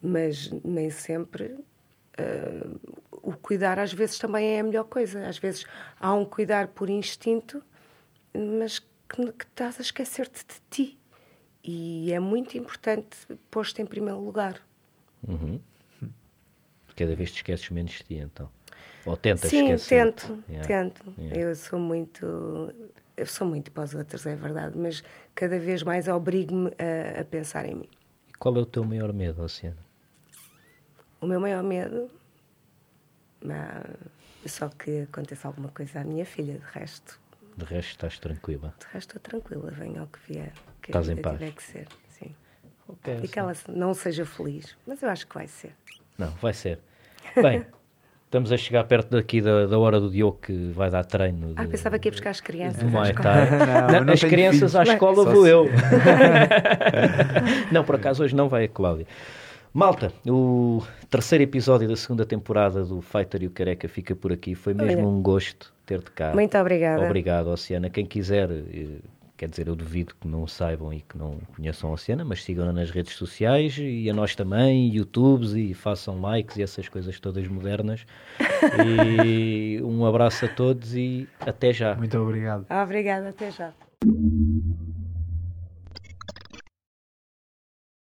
Mas nem sempre. Uh, o cuidar às vezes também é a melhor coisa. Às vezes há um cuidar por instinto, mas que, que estás a esquecer-te de ti. E é muito importante pôr-te em primeiro lugar. Uhum cada vez te esqueces menos de ti, então. Ou tentas Sim, esquecer. tento, yeah. tento. Yeah. Eu sou muito. Eu sou muito para os outros, é verdade, mas cada vez mais obrigo-me a, a, pensar em mim. E qual é o teu maior medo, Oceana? O meu maior medo. é só que aconteça alguma coisa à minha filha, de resto. De resto, estás tranquila? De resto, estou tranquila, venha ao que vier. Que estás em paz? Tiver que ser, sim. Okay, e que ela não seja feliz, mas eu acho que vai ser. Não, vai ser. Bem, estamos a chegar perto daqui da, da hora do Diogo que vai dar treino. De, ah, pensava que ia buscar as crianças. Não, não, não, as crianças filhos. à escola vou se... eu. não, por acaso hoje não vai a Cláudia. Malta, o terceiro episódio da segunda temporada do Fighter e o Careca fica por aqui. Foi mesmo Olha. um gosto ter-te cá. Muito obrigada. Obrigado, Oceana. Quem quiser eh, Quer dizer, eu duvido que não saibam e que não conheçam a cena, mas sigam-na nas redes sociais e a nós também, YouTubes e façam likes e essas coisas todas modernas. e um abraço a todos e até já. Muito obrigado. Obrigada, até já.